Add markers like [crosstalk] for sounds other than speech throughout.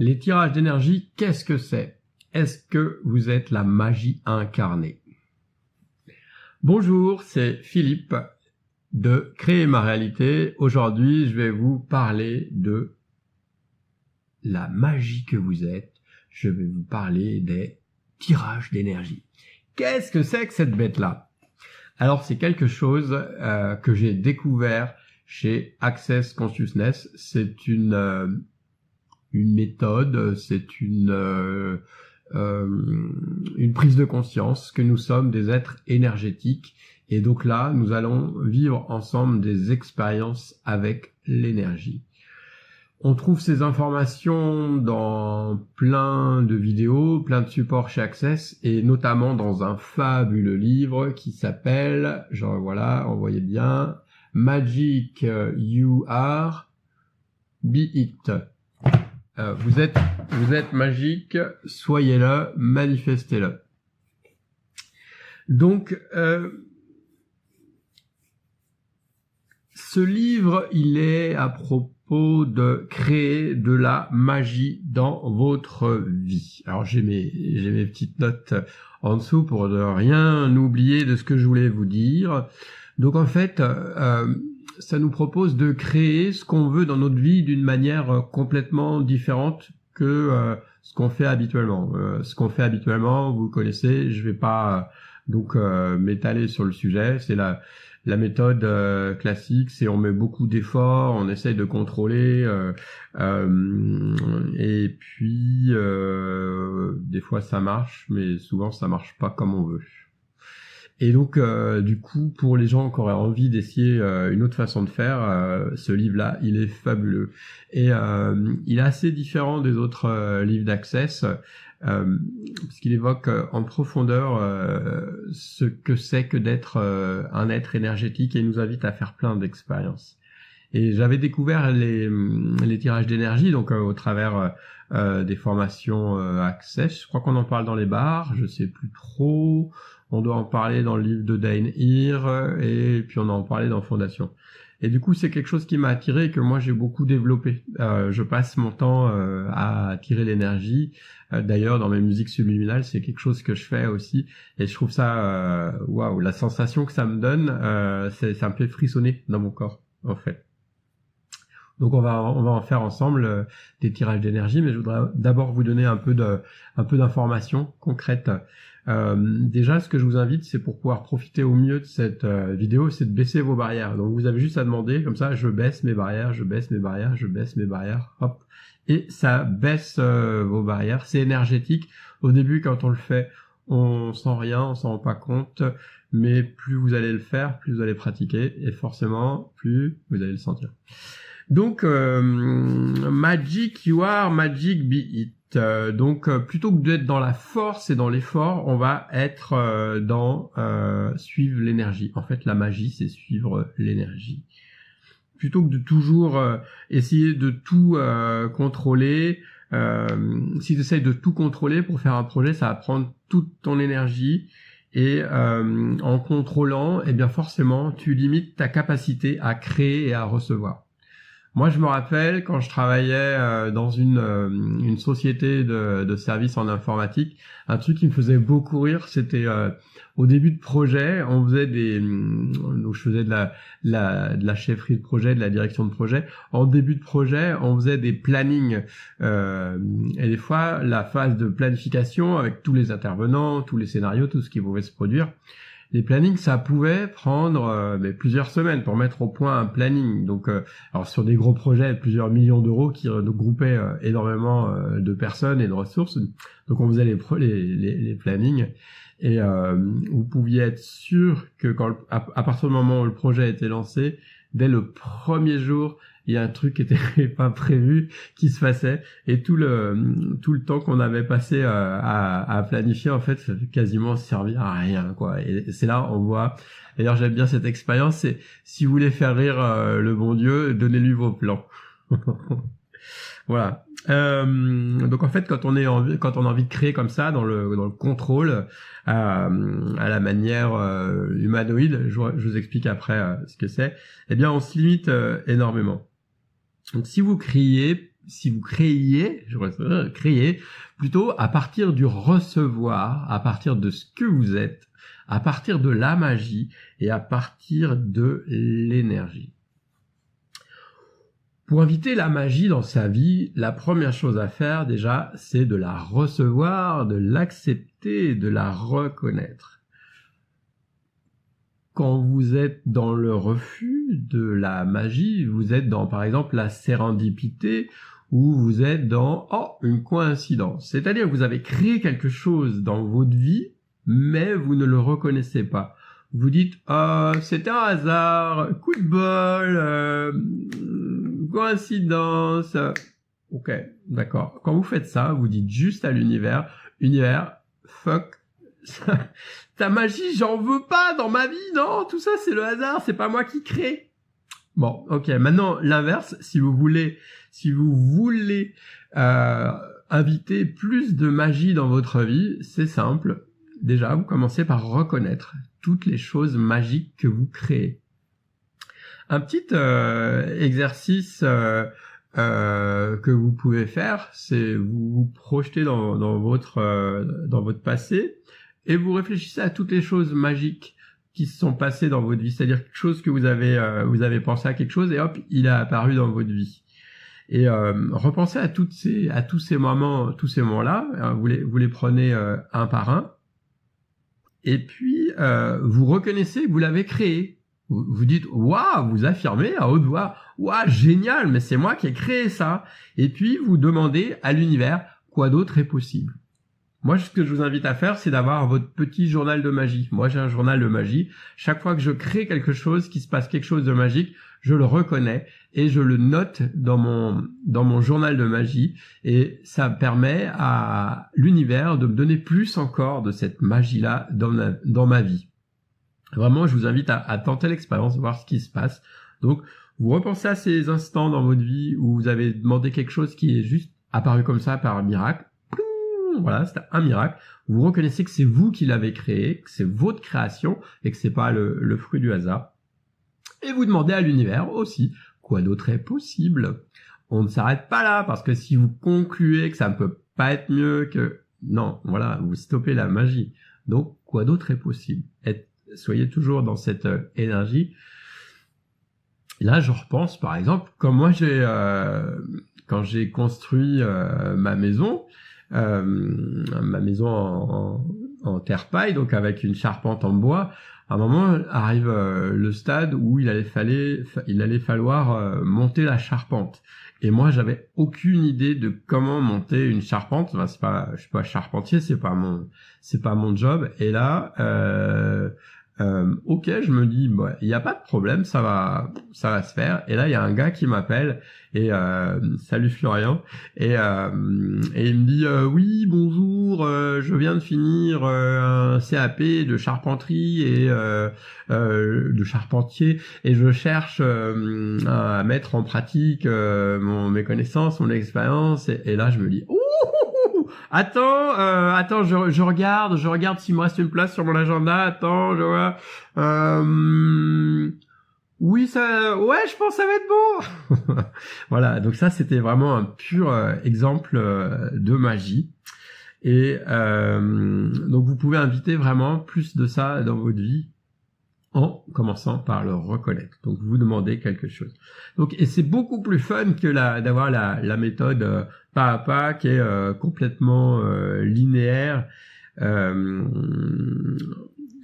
Les tirages d'énergie, qu'est-ce que c'est? Est-ce que vous êtes la magie incarnée? Bonjour, c'est Philippe de Créer ma réalité. Aujourd'hui, je vais vous parler de la magie que vous êtes. Je vais vous parler des tirages d'énergie. Qu'est-ce que c'est que cette bête-là? Alors, c'est quelque chose euh, que j'ai découvert chez Access Consciousness. C'est une euh, une méthode, c'est une, euh, euh, une prise de conscience que nous sommes des êtres énergétiques. Et donc là, nous allons vivre ensemble des expériences avec l'énergie. On trouve ces informations dans plein de vidéos, plein de supports chez Access, et notamment dans un fabuleux livre qui s'appelle, genre voilà, on voyait bien, Magic You Are, Be It. Euh, vous êtes, magique, soyez-le, manifestez-le. Donc, euh, ce livre, il est à propos de créer de la magie dans votre vie. Alors j'ai mes, j'ai mes petites notes en dessous pour ne rien oublier de ce que je voulais vous dire. Donc en fait, euh, ça nous propose de créer ce qu'on veut dans notre vie d'une manière euh, complètement différente que euh, ce qu'on fait habituellement. Euh, ce qu'on fait habituellement, vous connaissez, je vais pas donc m'étaler sur le sujet. C'est la la méthode classique, c'est on met beaucoup d'efforts, on essaye de contrôler, et puis des fois ça marche, mais souvent ça marche pas comme on veut. Et donc, euh, du coup, pour les gens qui auraient envie d'essayer euh, une autre façon de faire, euh, ce livre-là, il est fabuleux. Et il est assez différent des autres livres d'Access, parce qu'il évoque en profondeur ce que c'est que d'être un être énergétique et nous invite à faire plein d'expériences. Et j'avais découvert les, les tirages d'énergie, donc au travers des formations Access. Je crois qu'on en parle dans les bars, je sais plus trop on doit en parler dans le livre de Dane Heer, et puis on en parlé dans Fondation. Et du coup, c'est quelque chose qui m'a attiré et que moi j'ai beaucoup développé. Euh, je passe mon temps euh, à tirer l'énergie. Euh, d'ailleurs, dans mes musiques subliminales, c'est quelque chose que je fais aussi, et je trouve ça waouh, la sensation que ça me donne, ça me fait frissonner dans mon corps, en fait. Donc on va on va en faire ensemble des tirages d'énergie, mais je voudrais d'abord vous donner un peu de un peu d'informations concrètes euh, déjà, ce que je vous invite, c'est pour pouvoir profiter au mieux de cette euh, vidéo, c'est de baisser vos barrières. Donc vous avez juste à demander, comme ça, je baisse mes barrières, je baisse mes barrières, je baisse mes barrières, hop. Et ça baisse euh, vos barrières. C'est énergétique. Au début, quand on le fait, on sent rien, on s'en rend pas compte. Mais plus vous allez le faire, plus vous allez pratiquer. Et forcément, plus vous allez le sentir. Donc, magic you are, magic be it. Euh, donc euh, plutôt que d'être dans la force et dans l'effort, on va être euh, dans suivre l'énergie. En fait, la magie, c'est suivre l'énergie. Plutôt que de toujours essayer de tout contrôler, si tu essayes de tout contrôler pour faire un projet, ça va prendre toute ton énergie. Et en contrôlant, eh bien forcément, tu limites ta capacité à créer et à recevoir. Moi, je me rappelle quand je travaillais euh, dans une, euh, une société de, de services en informatique, un truc qui me faisait beaucoup rire, c'était euh, au début de projet, on faisait des, donc je faisais de la, la, de la chefferie de projet, de la direction de projet. En début de projet, on faisait des plannings et des fois la phase de planification avec tous les intervenants, tous les scénarios, tout ce qui pouvait se produire les plannings, ça pouvait prendre euh, plusieurs semaines pour mettre au point un planning. Donc, euh, alors sur des gros projets, plusieurs millions d'euros qui regroupaient euh, énormément de personnes et de ressources. Donc, on faisait les, les, les, plannings et vous pouviez être sûr que quand, à, partir du moment où le projet a été lancé, dès le premier jour, il y a un truc qui était [laughs] pas prévu qui se passait. Et tout le tout le temps qu'on avait passé euh, à, à, planifier en fait quasiment servir à rien quoi. Et c'est là on voit. D'ailleurs j'aime bien cette expérience c'est si vous voulez faire rire euh, le bon Dieu donnez-lui vos plans. [laughs] Voilà. Euh, donc en fait quand on est envie, quand on a envie de créer comme ça dans le dans le contrôle euh, à la manière humanoïde je, je, vous explique après ce que c'est eh bien on se limite énormément donc si vous criez, si vous créiez, je créer plutôt à partir du recevoir, à partir de ce que vous êtes, à partir de la magie et à partir de l'énergie. Pour inviter la magie dans sa vie, la première chose à faire déjà, c'est de la recevoir, de l'accepter, de la reconnaître. Quand vous êtes dans le refus de la magie, vous êtes dans par exemple la sérendipité ou vous êtes dans oh une coïncidence. C'est-à-dire que vous avez créé quelque chose dans votre vie, mais vous ne le reconnaissez pas. Vous dites oh, c'est un hasard, coup de bol, euh, coïncidence. Ok, d'accord. Quand vous faites ça, vous dites juste à l'univers, univers, fuck, [laughs] ta magie, j'en veux pas dans ma vie, non, tout ça c'est le hasard, c'est pas moi qui crée. Bon, ok, maintenant l'inverse, si vous voulez, si vous voulez euh, inviter plus de magie dans votre vie, c'est simple. Déjà, vous commencez par reconnaître toutes les choses magiques que vous créez. Un petit euh, exercice euh, euh, que vous pouvez faire, c'est vous vous projeter dans, votre dans votre passé et vous réfléchissez à toutes les choses magiques qui se sont passées dans votre vie, c'est-à-dire quelque chose que vous avez euh, vous pensé à quelque chose et hop, il est apparu dans votre vie. Et repensez à ces à tous ces moments tous ces moments-là, hein, vous les vous les prenez un par un et puis vous reconnaissez que vous l'avez créé vous, dites waouh, vous affirmez à haute voix waouh, génial, mais c'est moi qui ai créé ça. Et puis vous demandez à l'univers quoi d'autre est possible? Moi, ce que je vous invite à faire, c'est d'avoir votre petit journal de magie. Moi, j'ai un journal de magie. Chaque fois que je crée quelque chose, qu'il se passe quelque chose de magique, je le reconnais et je le note dans mon, dans mon journal de magie. Et ça permet à l'univers de me donner plus encore de cette magie-là dans dans ma vie. Vraiment, je vous invite à, tenter l'expérience, voir ce qui se passe. Donc, vous repensez à ces instants dans votre vie où vous avez demandé quelque chose qui est juste apparu comme ça par miracle. Voilà, c'était un miracle. Vous reconnaissez que c'est vous qui l'avez créé, que c'est votre création et que c'est pas le, le fruit du hasard. Et vous demandez à l'univers aussi quoi d'autre est possible? On ne s'arrête pas là parce que si vous concluez que ça ne peut pas être mieux que non, voilà, vous stoppez la magie. Donc quoi d'autre est possible? Soyez toujours dans cette euh, énergie. Là, je repense, par exemple, comme moi j'ai euh, quand j'ai construit euh, ma maison, ma maison en, terre paille, donc avec une charpente en bois. À un moment arrive le stade où il allait, falloir monter la charpente. Et moi, j'avais aucune idée de comment monter une charpente. Enfin, c'est pas, je suis pas charpentier, c'est pas mon, c'est pas mon job. Et là, euh, euh, ok, je me dis, bah, il n'y a pas de problème, ça va, ça va se faire. Et là, il y a un gars qui m'appelle et euh, salut Florian et, euh, et il me dit euh, oui bonjour, euh, je viens de finir un CAP de charpenterie et de charpentier et je cherche à mettre en pratique mon, mes connaissances, mon expérience. Et, et, là, je me dis, Attends, euh, attends, je, je, regarde, je regarde s'il me reste une place sur mon agenda. Attends, je vois. Euh, oui, ça, ouais, je pense que ça va être bon. [laughs] voilà, donc ça, c'était vraiment un pur euh, exemple euh, de magie. Et donc, vous pouvez inviter vraiment plus de ça dans votre vie en commençant par le reconnaître. Donc vous demandez quelque chose. Donc et c'est beaucoup plus fun que la d'avoir la, la méthode euh, pas à pas qui est euh, complètement euh, linéaire.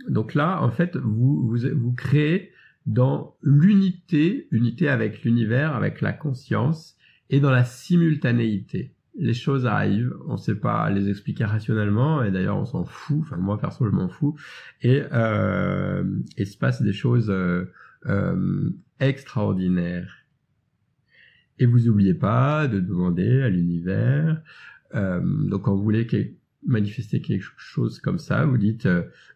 donc là en fait vous vous, vous créez dans l'unité, unité avec l'univers, avec la conscience et dans la simultanéité les choses arrivent, on sait pas les expliquer rationnellement, et d'ailleurs on s'en fout, enfin moi perso je m'en fous, et euh, il se passe des choses euh, euh, extraordinaires. Et vous n'oubliez pas de demander à l'univers, euh, donc quand vous voulez manifester quelque chose comme ça, vous dites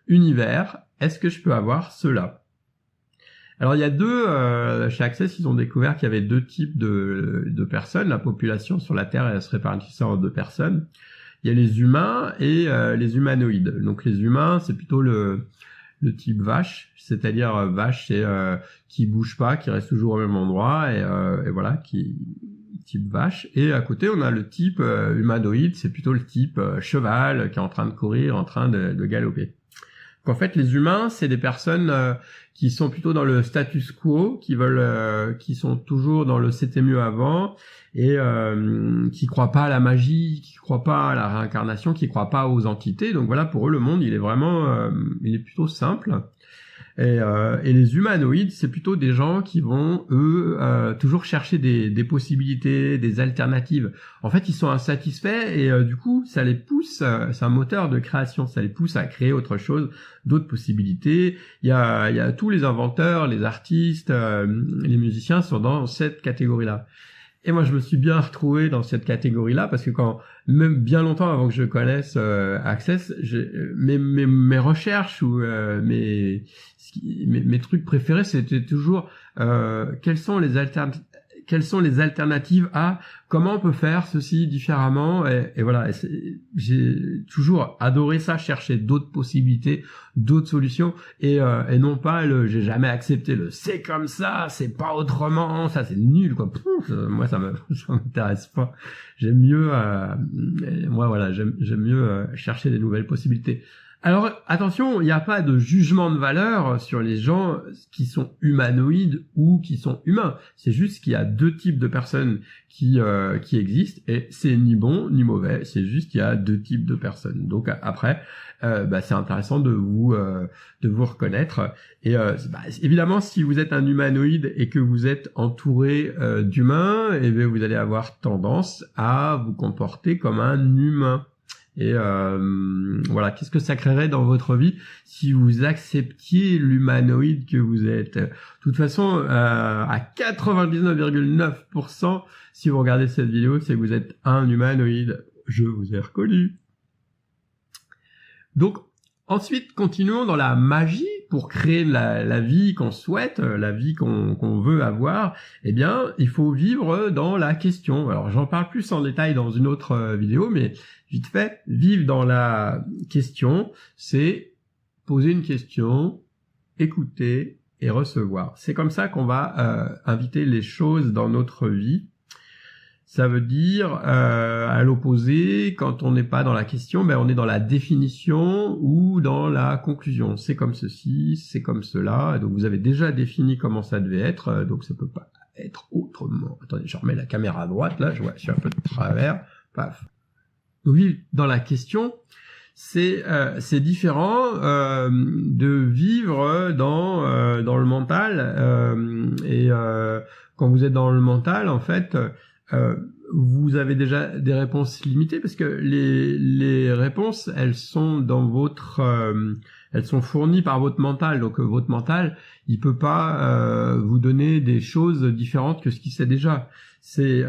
univers, est-ce que je peux avoir cela? Alors il y a deux, euh, chez Access, ils ont découvert qu'il y avait deux types de, de, personnes. La population sur la Terre, elle se répartissait en deux personnes. Il y a les humains et euh, les humanoïdes. Donc les humains, c'est plutôt le, le type vache, c'est-à-dire euh, vache, c'est euh, qui bouge pas, qui reste toujours au même endroit et, voilà, qui type vache. Et à côté, on a le type humanoïde, c'est plutôt le type cheval qui est en train de courir, en train de galoper. En fait, les humains, c'est des personnes qui sont plutôt dans le status quo, qui veulent, qui sont toujours dans le c'était mieux avant, et euh, qui croient pas à la magie, qui croient pas à la réincarnation, qui croient pas aux entités. Donc voilà, pour eux, le monde, il est vraiment, euh, il est plutôt simple. Et, euh, les humanoïdes, c'est plutôt des gens qui vont, eux, euh, toujours chercher des, possibilités, des alternatives. En fait, ils sont insatisfaits et euh, du coup, ça les pousse, euh, c'est un moteur de création, ça les pousse à créer autre chose, d'autres possibilités. Il y a, il y a tous les inventeurs, les artistes, les musiciens sont dans cette catégorie-là. Et moi, je me suis bien retrouvé dans cette catégorie-là parce que quand, même bien longtemps avant que je connaisse euh, Access, mes, mes, mes, recherches ou euh, mes, mes, mes, trucs préférés, c'était toujours euh, quelles sont les alternatives quelles sont les alternatives à comment on peut faire ceci différemment et, voilà. J'ai toujours adoré ça chercher d'autres possibilités d'autres solutions et, euh, et non pas le j'ai jamais accepté le c'est comme ça c'est pas autrement ça c'est nul quoi moi ça me [laughs] ça m'intéresse pas. J'aime mieux euh, moi voilà j'aime mieux euh, chercher des nouvelles possibilités alors attention, il n'y a pas de jugement de valeur sur les gens qui sont humanoïdes ou qui sont humains. C'est juste qu'il y a deux types de personnes qui euh, qui existent et c'est ni bon ni mauvais. C'est juste qu'il y a deux types de personnes. Donc après, euh, bah, c'est intéressant de vous euh, de vous reconnaître. Et bah, évidemment, si vous êtes un humanoïde et que vous êtes entouré d'humains, et eh vous allez avoir tendance à vous comporter comme un humain. Et euh, voilà, qu'est-ce que ça créerait dans votre vie si vous acceptiez l'humanoïde que vous êtes? De toute façon, euh, à 99,9%, si vous regardez cette vidéo, c'est que vous êtes un humanoïde. Je vous ai reconnu. Donc, ensuite, continuons dans la magie pour créer la, vie qu'on souhaite, la vie qu'on veut avoir, eh bien, il faut vivre dans la question. Alors, j'en parle plus en détail dans une autre euh, vidéo, mais vite fait, vivre dans la question, c'est poser une question, écouter et recevoir. C'est comme ça qu'on va euh, inviter les choses dans notre vie ça veut dire, euh, à l'opposé, quand on n'est pas dans la question, ben on est dans la définition ou dans la conclusion. C'est comme ceci, c'est comme cela. donc vous avez déjà défini comment ça devait être, euh, donc ça peut pas être autrement. Attendez, je remets la caméra à droite, là, je vois, je suis un peu de travers. Paf. Oui, dans la question, c'est euh, différent euh, de vivre dans euh, dans le mental euh, et quand vous êtes dans le mental, en fait euh, vous avez déjà des réponses limitées parce que les, les réponses, elles sont dans votre, euh, elles sont fournies par votre mental. Donc euh, votre mental, il peut pas vous donner des choses différentes que ce qu'il sait déjà. C'est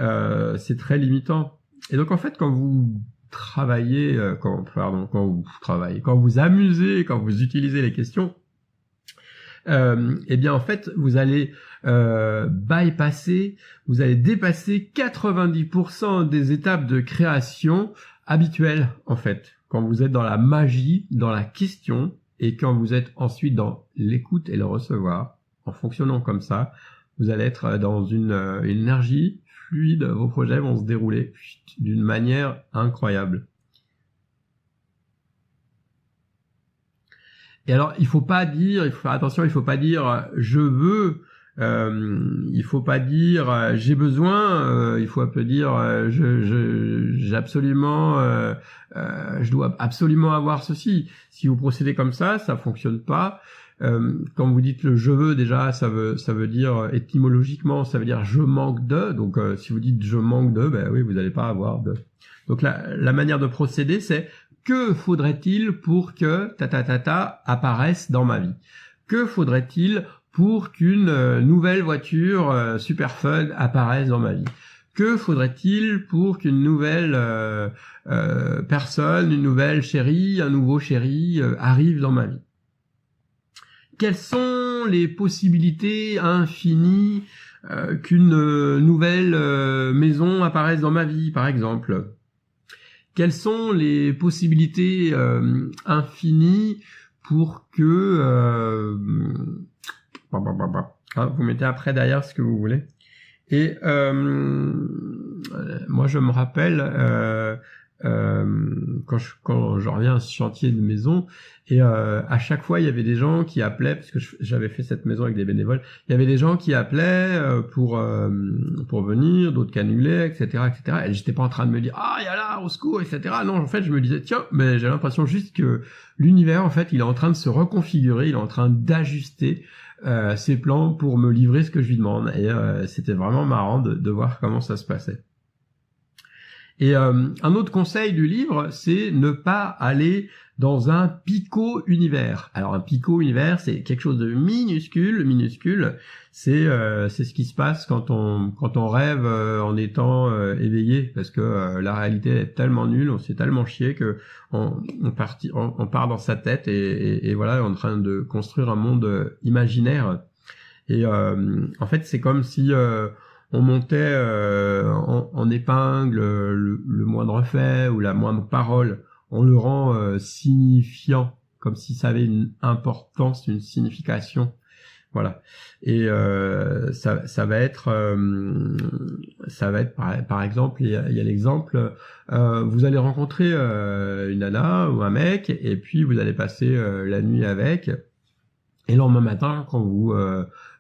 c'est très limitant. Et donc en fait, quand vous travaillez, quand pardon, quand vous travaillez, quand vous amusez, quand vous utilisez les questions, euh, eh bien en fait vous allez euh, bypasser, vous allez dépasser 90% des étapes de création habituelles en fait. Quand vous êtes dans la magie, dans la question, et quand vous êtes ensuite dans l'écoute et le recevoir, en fonctionnant comme ça, vous allez être dans une, euh, une énergie fluide, vos projets vont se dérouler d'une manière incroyable. Et alors, il faut pas dire, il faut faire attention, il faut pas dire je veux, euh, il faut pas dire j'ai besoin, euh, il faut un peu dire je j'ai absolument euh, euh, je dois absolument avoir ceci. Si vous procédez comme ça, ça fonctionne pas. Euh, quand vous dites le je veux déjà, ça veut ça veut dire étymologiquement, ça veut dire je manque de. Donc si vous dites je manque de, ben oui, vous n'allez pas avoir de. Donc la, la manière de procéder, c'est que faudrait-il pour que ta ta ta ta apparaisse dans ma vie? Que faudrait-il pour qu'une euh, nouvelle voiture euh, super fun apparaisse dans ma vie? Que faudrait-il pour qu'une nouvelle euh, personne, une nouvelle chérie, un nouveau chéri arrive dans ma vie? Quelles sont les possibilités infinies qu'une nouvelle maison apparaisse dans ma vie, par exemple? Quelles sont les possibilités euh, infinies pour que euh, ah, vous mettez après derrière ce que vous voulez. Et moi, je me rappelle euh, quand, je, quand je reviens à ce chantier de maison, et euh, à chaque fois, il y avait des gens qui appelaient, parce que j'avais fait cette maison avec des bénévoles, il y avait des gens qui appelaient euh, pour euh, pour venir, d'autres qui etc., etc. Et j'étais pas en train de me dire ah il là au secours, etc. Non, en fait, je me disais tiens, mais j'ai l'impression juste que l'univers, en fait, il est en train de se reconfigurer, il est en train d'ajuster euh, ses plans pour me livrer ce que je lui demande. Et c'était vraiment marrant de, de voir comment ça se passait. Et euh, un autre conseil du livre, c'est ne pas aller dans un pico-univers. Alors un pico-univers, c'est quelque chose de minuscule, minuscule. C'est euh, c'est ce qui se passe quand on quand on rêve euh, en étant éveillé, parce que la réalité est tellement nulle, on s'est tellement chié que on on, parti, on, part dans sa tête et, et, voilà, on est en train de construire un monde imaginaire. Et en fait, c'est comme si on montait euh, en, épingle le, moindre fait ou la moindre parole, on le rend euh, signifiant, comme si ça avait une importance, une signification. Voilà. Et euh, ça, ça, va être, ça va être par, exemple, il y a, l'exemple, vous allez rencontrer une nana ou un mec, et puis vous allez passer la nuit avec, et le lendemain matin, quand vous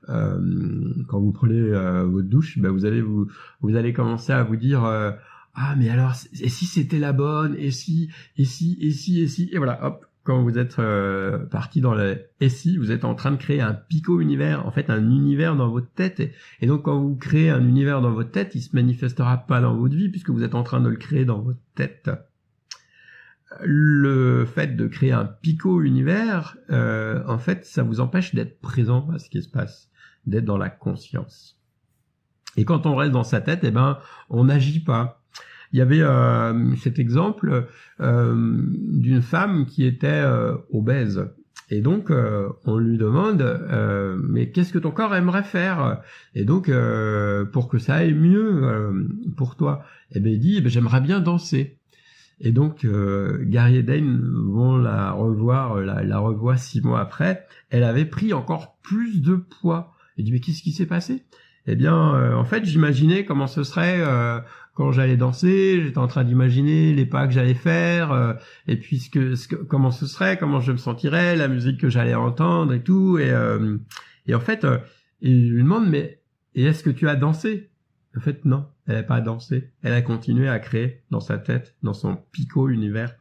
euh, quand vous prenez euh, votre douche, ben vous allez vous vous allez commencer à vous dire euh, ah mais alors et si c'était la bonne et si et si et si et si et voilà hop quand vous êtes parti dans le et si vous êtes en train de créer un pico univers en fait un univers dans votre tête et, et, donc quand vous créez un univers dans votre tête il se manifestera pas dans votre vie puisque vous êtes en train de le créer dans votre tête le fait de créer un pico univers en fait ça vous empêche d'être présent à ce qui se passe d'être dans la conscience. Et quand on reste dans sa tête, eh ben, on n'agit pas. Il y avait euh, cet exemple euh, d'une femme qui était euh, obèse. Et donc, on lui demande, mais qu'est-ce que ton corps aimerait faire? Et donc, pour que ça aille mieux pour toi, eh ben, il dit, eh ben, j'aimerais bien danser. Et donc, Gary Eden vont la revoir, la, la revoit six mois après. Elle avait pris encore plus de poids. Il dit mais qu'est-ce qui s'est passé? Eh bien, euh, en fait, j'imaginais comment ce serait euh, quand j'allais danser. J'étais en train d'imaginer les pas que j'allais faire, euh, et puis ce que, comment ce serait, comment je me sentirais, la musique que j'allais entendre et tout. Et, et en fait, il lui demande mais et est-ce que tu as dansé? En fait, non, elle n'a pas dansé. Elle a continué à créer dans sa tête, dans son picot univers.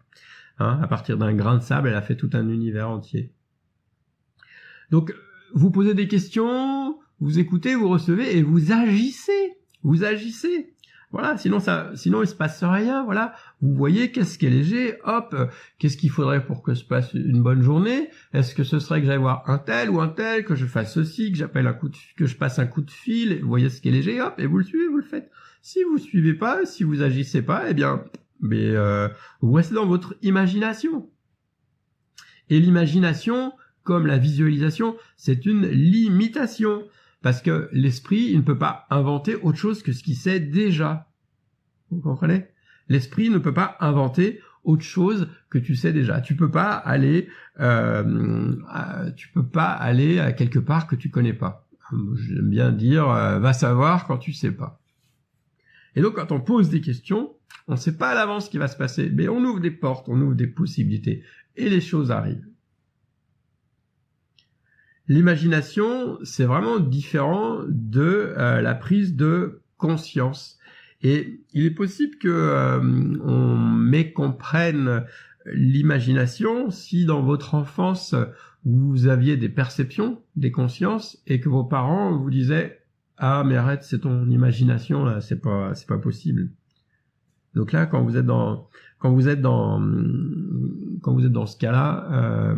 Hein, à partir d'un grain de sable, elle a fait tout un univers entier. Donc, vous posez des questions, vous écoutez, vous recevez et vous agissez. Vous agissez. Voilà, sinon ça, sinon il se passe rien. Voilà, vous voyez qu'est-ce qui est léger. Hop, qu'est-ce qu'il faudrait pour que se passe une bonne journée? Est-ce que ce serait que j'aille voir un tel ou un tel, que je fasse ceci, que j'appelle un coup de, que je passe un coup de fil Vous voyez ce qui est léger. Hop, et vous le suivez, vous le faites. Si vous suivez pas, si vous agissez pas, eh bien, mais euh, vous restez dans votre imagination. Et l'imagination, comme la visualisation, c'est une limitation. Parce que l'esprit, il ne peut pas inventer autre chose que ce qu'il sait déjà. Vous comprenez? L'esprit ne peut pas inventer autre chose que tu sais déjà. Tu peux pas aller, euh, tu peux pas aller à quelque part que tu connais pas. J'aime bien dire, euh, va savoir quand tu sais pas. Et donc, quand on pose des questions, on ne sait pas à l'avance ce qui va se passer, mais on ouvre des portes, on ouvre des possibilités, et les choses arrivent. L'imagination, c'est vraiment différent de euh, la prise de conscience. Et il est possible que euh, on mécomprenne l'imagination si dans votre enfance vous aviez des perceptions, des consciences, et que vos parents vous disaient ah mais arrête c'est ton imagination là c'est pas c'est pas possible. Donc là quand vous êtes dans quand vous êtes dans quand vous êtes dans ce cas-là euh,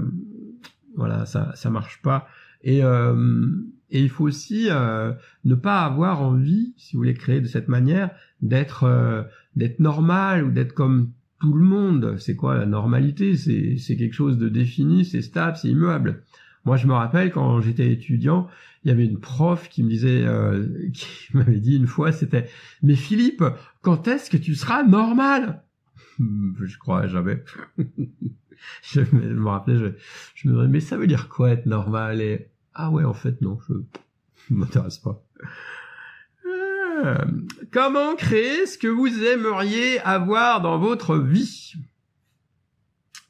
voilà ça ça marche pas et, euh, et il faut aussi euh, ne pas avoir envie, si vous voulez créer de cette manière, d'être euh, d'être normal ou d'être comme tout le monde. C'est quoi la normalité? C'est c'est quelque chose de défini, c'est stable, c'est immuable. Moi, je me rappelle quand j'étais étudiant, il y avait une prof qui me disait, euh, [laughs] qui m'avait dit une fois, c'était, mais Philippe, quand est-ce que tu seras normal? Je crois jamais. [laughs] je me rappelais, je, me disais, mais ça veut dire quoi être normal et ah ouais, en fait, non, je ne [laughs] m'intéresse pas. comment créer ce que vous aimeriez avoir dans votre vie?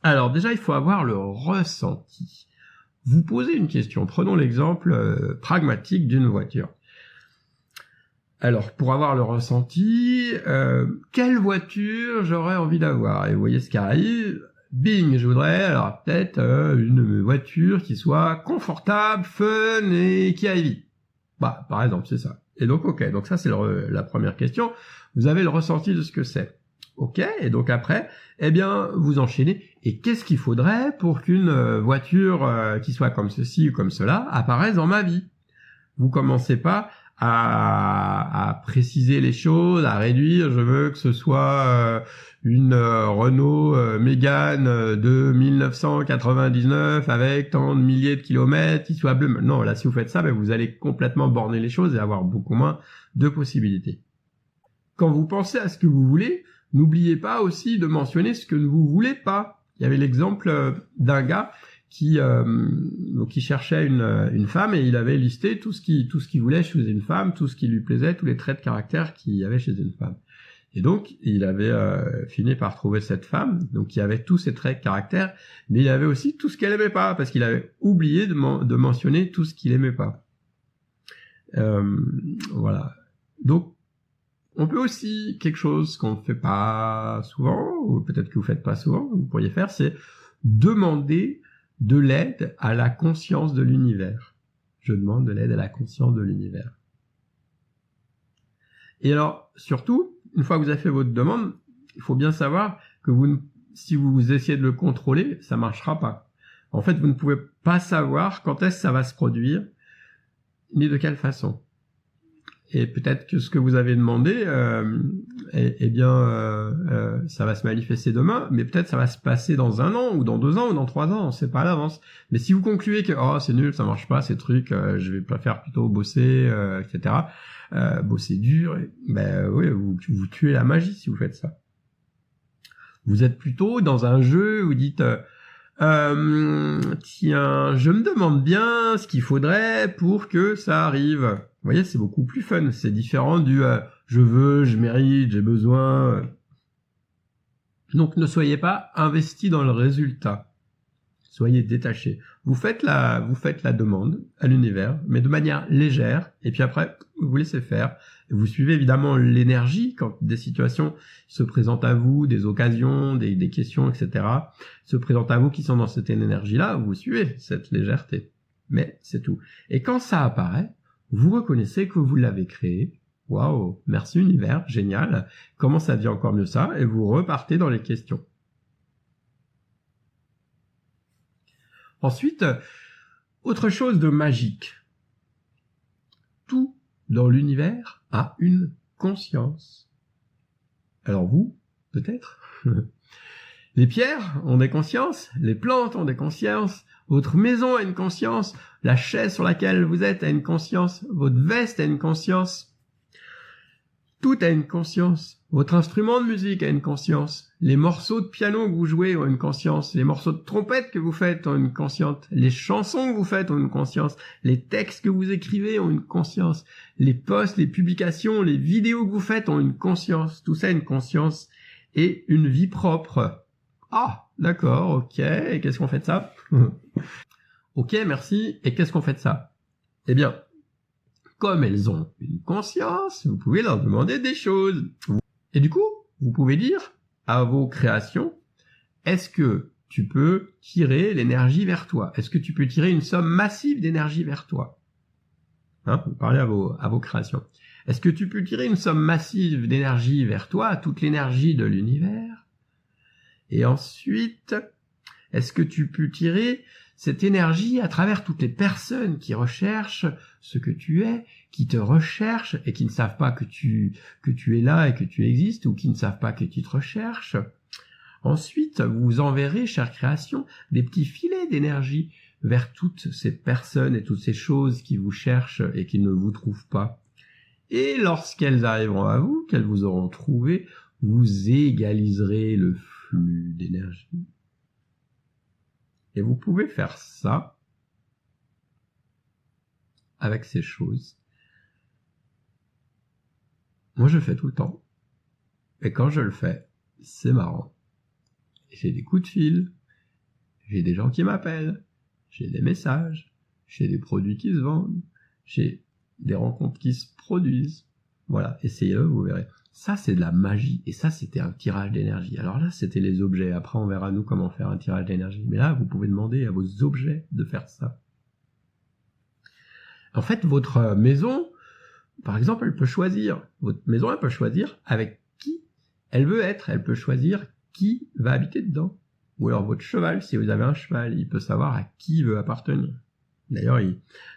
Alors déjà, il faut avoir le ressenti. Vous posez une question. Prenons l'exemple euh, pragmatique d'une voiture. Alors, pour avoir le ressenti, euh, quelle voiture j'aurais envie d'avoir? Et vous voyez ce qui arrive. Bing, je voudrais alors peut-être euh, une voiture qui soit confortable, fun et qui aille vite. Bah, par exemple, c'est ça. Et donc, ok, donc ça c'est la première question. Vous avez le ressenti de ce que c'est. Ok, et donc après, eh bien, vous enchaînez. Et qu'est-ce qu'il faudrait pour qu'une euh, voiture qui soit comme ceci ou comme cela apparaisse dans ma vie? Vous commencez pas à, préciser les choses, à réduire. Je veux que ce soit euh, une Renault Mégane de 1999 avec tant de milliers de kilomètres qui soit bleue. Non, là, si vous faites ça, ben, vous allez complètement borner les choses et avoir beaucoup moins de possibilités. Quand vous pensez à ce que vous voulez, N'oubliez pas aussi de mentionner ce que vous voulez pas. Il y avait l'exemple euh, d'un gars qui euh, qui cherchait une, une femme et il avait listé tout ce qui tout ce qu'il voulait chez une femme, tout ce qui lui plaisait, tous les traits de caractère qu'il y avait chez une femme. Et donc il avait euh, fini par trouver cette femme, donc qui avait tous ces traits de caractère, mais il avait aussi tout ce qu'elle aimait pas parce qu'il avait oublié de, de mentionner tout ce qu'il aimait pas. Euh, voilà. Donc on peut aussi, quelque chose qu'on ne fait pas souvent, ou peut-être que vous faites pas souvent, vous pourriez faire, c'est demander de l'aide à la conscience de l'univers. Je demande de l'aide à la conscience de l'univers. Et alors, surtout, une fois que vous avez fait votre demande, il faut bien savoir que si vous essayez de le contrôler, ça marchera pas. En fait, vous ne pouvez pas savoir quand est-ce que ça va se produire, ni de quelle façon et peut-être que ce que vous avez demandé, euh, eh, eh, bien, euh, euh, ça va se manifester demain, mais peut-être ça va se passer dans un an, ou dans deux ans, ou dans trois ans, on sait pas à l'avance. Mais si vous concluez que oh c'est nul, ça marche pas, ces trucs, euh, je vais préférer plutôt bosser, etc. bosser dur, ben oui, vous, tuez la magie si vous faites ça. Vous êtes plutôt dans un jeu vous dites euh, tiens, je me demande bien ce qu'il faudrait pour que ça arrive. Vous voyez, c'est beaucoup plus fun. C'est différent du je veux, je mérite, j'ai besoin. Donc ne soyez pas investi dans le résultat. Soyez détaché. Vous faites la, vous faites la demande à l'univers, mais de manière légère, et puis après, vous laissez faire. vous suivez évidemment l'énergie quand des situations se présentent à vous, des occasions, des, des questions, etc. se présentent à vous qui sont dans cette énergie-là, vous suivez cette légèreté. Mais c'est tout. Et quand ça apparaît, vous reconnaissez que vous l'avez créé. Waouh, merci univers, génial. Comment ça devient encore mieux ça Et vous repartez dans les questions. Ensuite, autre chose de magique. Tout dans l'univers a une conscience. Alors vous, peut-être [laughs] Les pierres ont des consciences, les plantes ont des consciences, votre maison a une conscience, la chaise sur laquelle vous êtes a une conscience, votre veste a une conscience. Tout a une conscience. Votre instrument de musique a une conscience. Les morceaux de piano que vous jouez ont une conscience. Les morceaux de trompette que vous faites ont une conscience. Les chansons que vous faites ont une conscience. Les textes que vous écrivez ont une conscience. Les posts, les publications, les vidéos que vous faites ont une conscience. Tout ça a une conscience et une vie propre. Ah, d'accord, ok. Et qu'est-ce qu'on fait de ça? [laughs] Ok, merci. Et qu'est-ce qu'on fait de ça? Eh bien, comme elles ont une conscience, vous pouvez leur demander des choses. Et du coup, vous pouvez dire à vos créations, est-ce que tu peux tirer l'énergie vers toi? Est-ce que tu peux tirer une somme massive d'énergie vers toi? Hein, Vous parlez à vos, à vos créations. Est-ce que tu peux tirer une somme massive d'énergie vers toi, toute l'énergie de l'univers? Et ensuite, est-ce que tu peux tirer cette énergie à travers toutes les personnes qui recherchent ce que tu es, qui te recherchent et qui ne savent pas que tu, que tu es là et que tu existes ou qui ne savent pas que tu te recherches. Ensuite, vous enverrez, chère création, des petits filets d'énergie vers toutes ces personnes et toutes ces choses qui vous cherchent et qui ne vous trouvent pas. Et lorsqu'elles arriveront à vous, qu'elles vous auront trouvé, vous égaliserez le flux d'énergie. Et vous pouvez faire ça avec ces choses Moi, je fais tout le temps. Et quand je le fais, c'est marrant. J'ai des coups de fil, j'ai des gens qui m'appellent, j'ai des messages, j'ai des produits qui se vendent, j'ai des rencontres qui se produisent. Voilà, essayez-le, vous verrez. Ça, c'est de la magie. Et ça, c'était un tirage d'énergie. Alors là, c'était les objets. Après, on verra nous comment faire un tirage d'énergie. Mais là, vous pouvez demander à vos objets de faire ça. En fait, votre maison, par exemple, elle peut choisir. Votre maison, elle peut choisir avec qui elle veut être. Elle peut choisir qui va habiter dedans. Ou alors votre cheval, si vous avez un cheval, il peut savoir à qui il veut appartenir. D'ailleurs,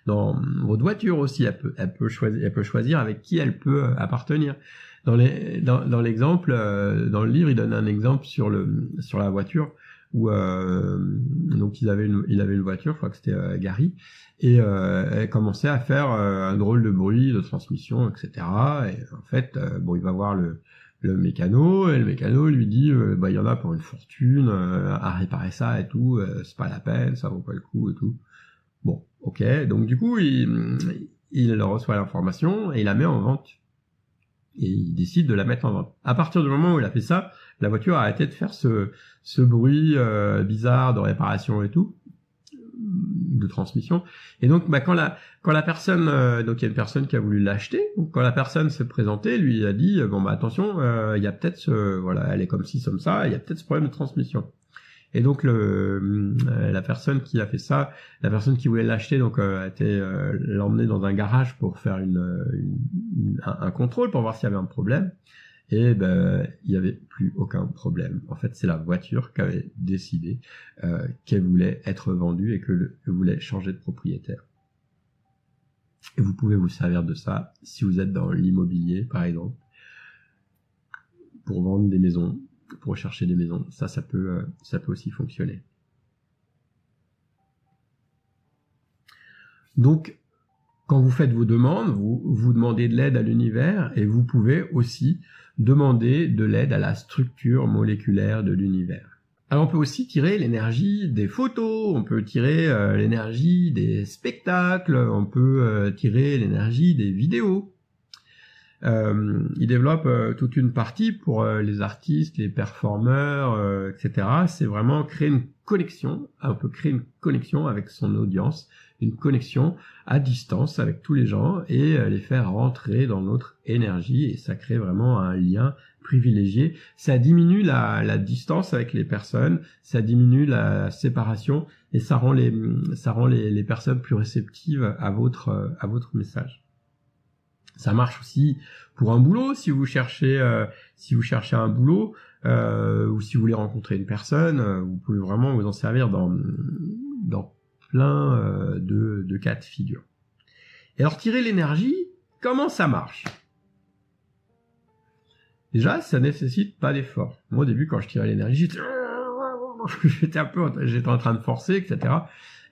dans votre voiture aussi, elle peut, elle peut, choisir, elle peut choisir avec qui elle peut appartenir. Dans l'exemple, dans, euh, dans le livre, il donne un exemple sur le sur la voiture où euh, donc il avait une il avait une voiture, je crois que c'était euh, Gary, et elle commençait à faire un drôle de bruit de transmission, etc. Et en fait, bon, il va voir le le mécano et le mécano lui dit bah il y en a pour une fortune à réparer ça et tout c'est pas la peine ça vaut pas le coup et tout. Bon ok. Donc du coup il, il reçoit l'information et il la met en vente et il décide de la mettre en vente. À partir du moment où il a fait ça, la voiture a arrêté de faire ce, ce bruit euh, bizarre de réparation et tout, de transmission. Et donc, bah, quand la quand la personne, euh, donc il y a une personne qui a voulu l'acheter, quand la personne s'est présentée, lui a dit bon bah attention, euh, il y a peut-être ce, voilà, elle est comme ci comme ça, il y a peut-être ce problème de transmission. Et donc le, euh, la personne qui a fait ça, la personne qui voulait l'acheter, donc euh, a été euh, l'emmener dans un garage pour faire une, une, un, contrôle pour voir s'il y avait un problème. Et ben il n'y avait plus aucun problème. En fait, c'est la voiture qui avait décidé euh, qu'elle voulait être vendue et que voulait changer de propriétaire. Et vous pouvez vous servir de ça si vous êtes dans l'immobilier, par exemple, pour vendre des maisons pour rechercher des maisons. Ça, ça peut, euh, ça peut aussi fonctionner. Donc, quand vous faites vos demandes, vous, demandez de l'aide à l'univers et vous pouvez aussi demander de l'aide à la structure moléculaire de l'univers. Alors on peut aussi tirer l'énergie des photos, on peut tirer euh, l'énergie des spectacles, on peut euh, tirer l'énergie des vidéos. Euh, il développe euh, toute une partie pour euh, les artistes, les performeurs, etc. C'est vraiment créer une connexion. On peut créer une connexion avec son audience, une connexion à distance avec tous les gens et les faire rentrer dans notre énergie et ça crée vraiment un lien privilégié. Ça diminue la, la distance avec les personnes, ça diminue la séparation et ça rend les, ça rend les, les personnes plus réceptives à votre, à votre message. Ça marche aussi pour un boulot si vous cherchez euh, si vous cherchez un boulot euh, ou si vous voulez rencontrer une personne, euh, vous pouvez vraiment vous en servir dans dans plein de, de cas de figure. Et alors tirer l'énergie, comment ça marche? Déjà, ça nécessite pas d'effort. Moi au début quand je tirais l'énergie, j'étais [laughs] un peu j'étais en train de forcer, etc.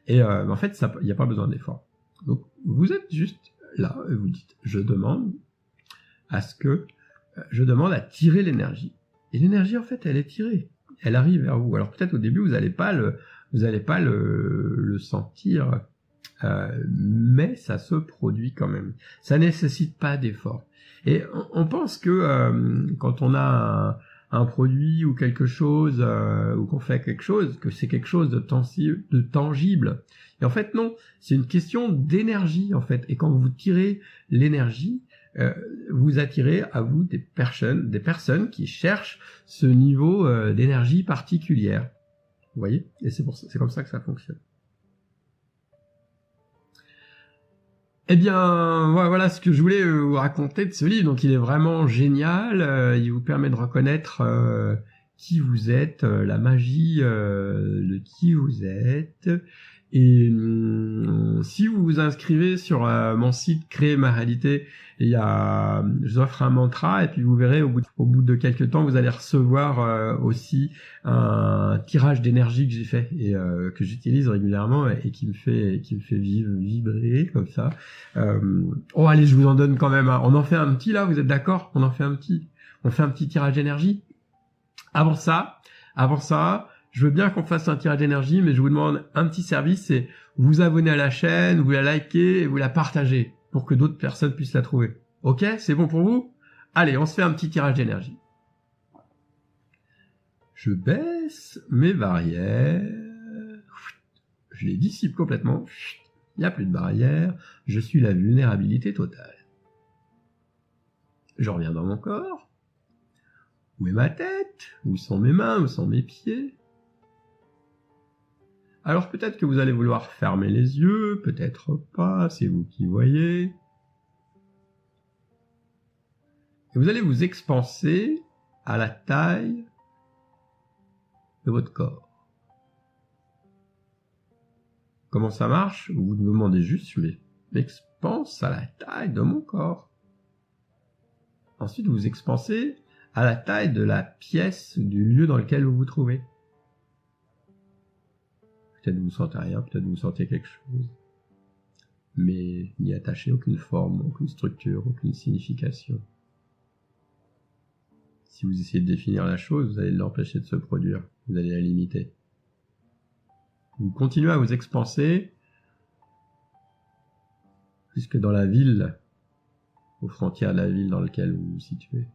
Et en fait, il n'y a pas besoin d'effort. Donc vous êtes juste là, vous dites, je demande à ce que, euh, je demande à tirer l'énergie. Et l'énergie, en fait, elle est tirée. Elle arrive vers vous. Alors peut-être au début, vous n'allez pas le, vous n'allez pas le, sentir, euh, mais ça se produit quand même. Ça nécessite pas d'effort. Et on, pense que euh, quand on a un, produit ou quelque chose, ou qu'on fait quelque chose, que c'est quelque chose de, de tangible et en fait, non, c'est une question d'énergie, en fait. Et quand vous tirez l'énergie, euh, vous attirez à vous des personnes, des personnes qui cherchent ce niveau euh, d'énergie particulière. Vous voyez? Et c'est pour c'est comme ça que ça fonctionne. Eh bien, voilà ce que je voulais euh, vous raconter de ce livre. Donc, il est vraiment génial. il vous permet de reconnaître qui vous êtes, la magie de qui vous êtes. Et hum, si vous vous inscrivez sur euh, mon site Créer ma réalité, il y a, je vous offre un mantra et puis vous verrez au bout de, au bout de quelques temps, vous allez recevoir euh, aussi un tirage d'énergie que j'ai fait et euh, que j'utilise régulièrement et qui me fait qui me fait vivre, vibrer comme ça. oh allez, je vous en donne quand même. On en fait un petit là, vous êtes d'accord? On en fait un petit. On fait un petit tirage d'énergie. Avant ça, avant ça, je veux bien qu'on fasse un tirage d'énergie, mais je vous demande un petit service, c'est vous abonner à la chaîne, vous la liker et vous la partager pour que d'autres personnes puissent la trouver. Ok, c'est bon pour vous? Allez, on se fait un petit tirage d'énergie. Je baisse mes barrières. Je les dissipe complètement. Il n'y a plus de barrières. Je suis la vulnérabilité totale. Je reviens dans mon corps. Où est ma tête? Où sont mes mains? Où sont mes pieds? Alors peut-être que vous allez vouloir fermer les yeux, peut-être pas, c'est vous qui voyez. Et vous allez vous expanser à la taille de votre corps. Comment ça marche? Vous demandez juste, je m'expanse à la taille de mon corps. Ensuite, vous expansez à la taille de la pièce, du lieu dans lequel vous vous trouvez. Peut-être vous sentez rien, peut-être vous sentez quelque chose. Mais n'y attachez aucune forme, aucune structure, aucune signification. Si vous essayez de définir la chose, vous allez l'empêcher de se produire, vous allez la limiter. Vous continuez à vous expanser jusque dans la ville, aux frontières de la ville dans laquelle vous vous situez.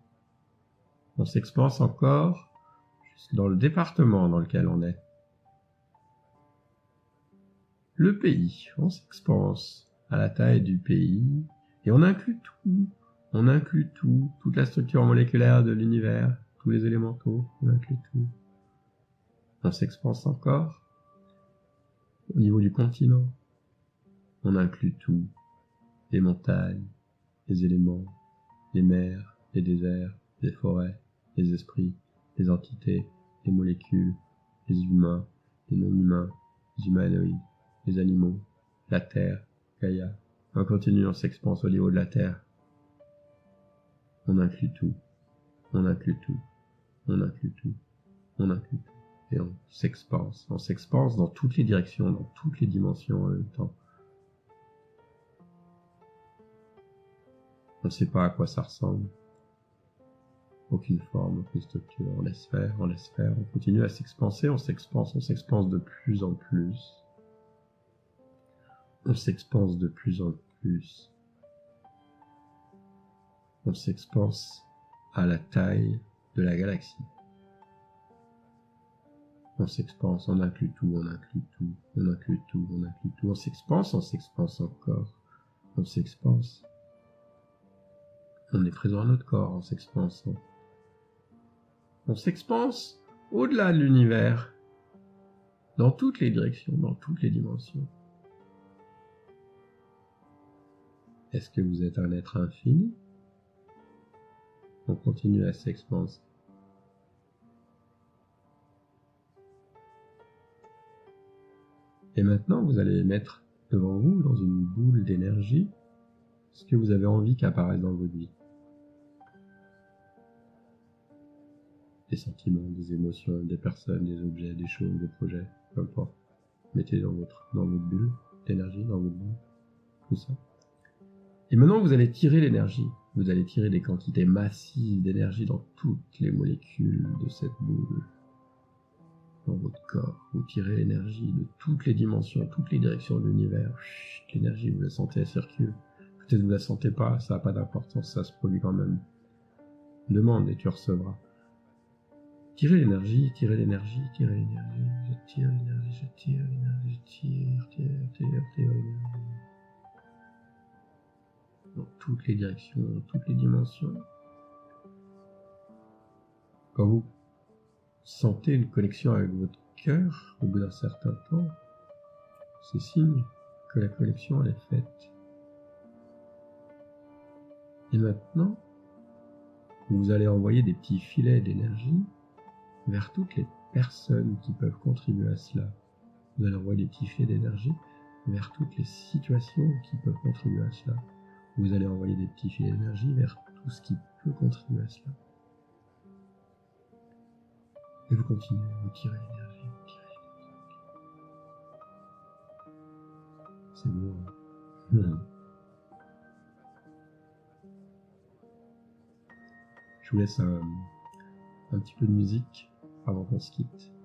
On s'expanse encore jusque dans le département dans lequel on est. Le pays, on s'expanse à la taille du pays et on inclut tout, on inclut tout, toute la structure moléculaire de l'univers, tous les élémentaux, on inclut tout. On s'expanse encore. Au niveau du continent, on inclut tout. Les montagnes, les éléments, les mers, les déserts, les forêts, les esprits, les entités, les molécules, les humains, les non-humains, les humanoïdes, les animaux, la Terre, Gaïa. On continue, on s'expanse au niveau de la Terre, on inclut tout. On inclut tout. On inclut tout. On inclut tout. Et on s'expanse. On s'expanse dans toutes les directions, dans toutes les dimensions en même temps. On ne sait pas à quoi ça ressemble. Aucune forme, aucune structure. On laisse faire, on laisse faire. On continue à s'expanser, on s'expanse, on s'expanse de plus en plus. On s'expanse de plus en plus on s'expanse à la taille de la galaxie. On s'expanse, on inclut tout, on inclut tout, on inclut tout, on inclut tout, on s'expanse, on s'expanse encore, on s'expanse. On est présent à notre corps en s'expansant. On s'expanse au-delà de l'univers, dans toutes les directions, dans toutes les dimensions. Est-ce que vous êtes un être infini? On continue à s'expanser. Et maintenant, vous allez mettre devant vous, dans une boule d'énergie, ce que vous avez envie qu'apparaisse dans votre vie? Des sentiments, des émotions, des personnes, des objets, des choses, des projets, peu importe. Mettez dans votre, dans votre bulle d'énergie, dans votre boule, tout ça. Et maintenant, vous allez tirer l'énergie vous allez tirer des quantités massives d'énergie dans toutes les molécules de cette boule. Dans votre corps, vous tirez l'énergie de toutes les dimensions, toutes les directions de l'univers. L'énergie, vous la sentez, elle circule. Peut-être vous la sentez pas, ça n'a pas d'importance, ça se produit quand même. Demande et tu recevras. Tirez l'énergie, tirez l'énergie, tirez l'énergie, je tire l'énergie, je tire l'énergie, je tire, tire, tire, tire l'énergie dans toutes les directions, dans toutes les dimensions. Quand vous sentez une connexion avec votre cœur au bout d'un certain temps, c'est signe que la connexion est faite. Et maintenant, vous allez envoyer des petits filets d'énergie vers toutes les personnes qui peuvent contribuer à cela. Vous allez envoyer des petits filets d'énergie vers toutes les situations qui peuvent contribuer à cela vous allez envoyer des petits filets d'énergie vers tout ce qui peut contribuer à cela. Et vous continuez, vous tirez l'énergie, vous tirez l'énergie. C'est bon. Hein. Je vous laisse un petit peu de musique avant qu'on se quitte.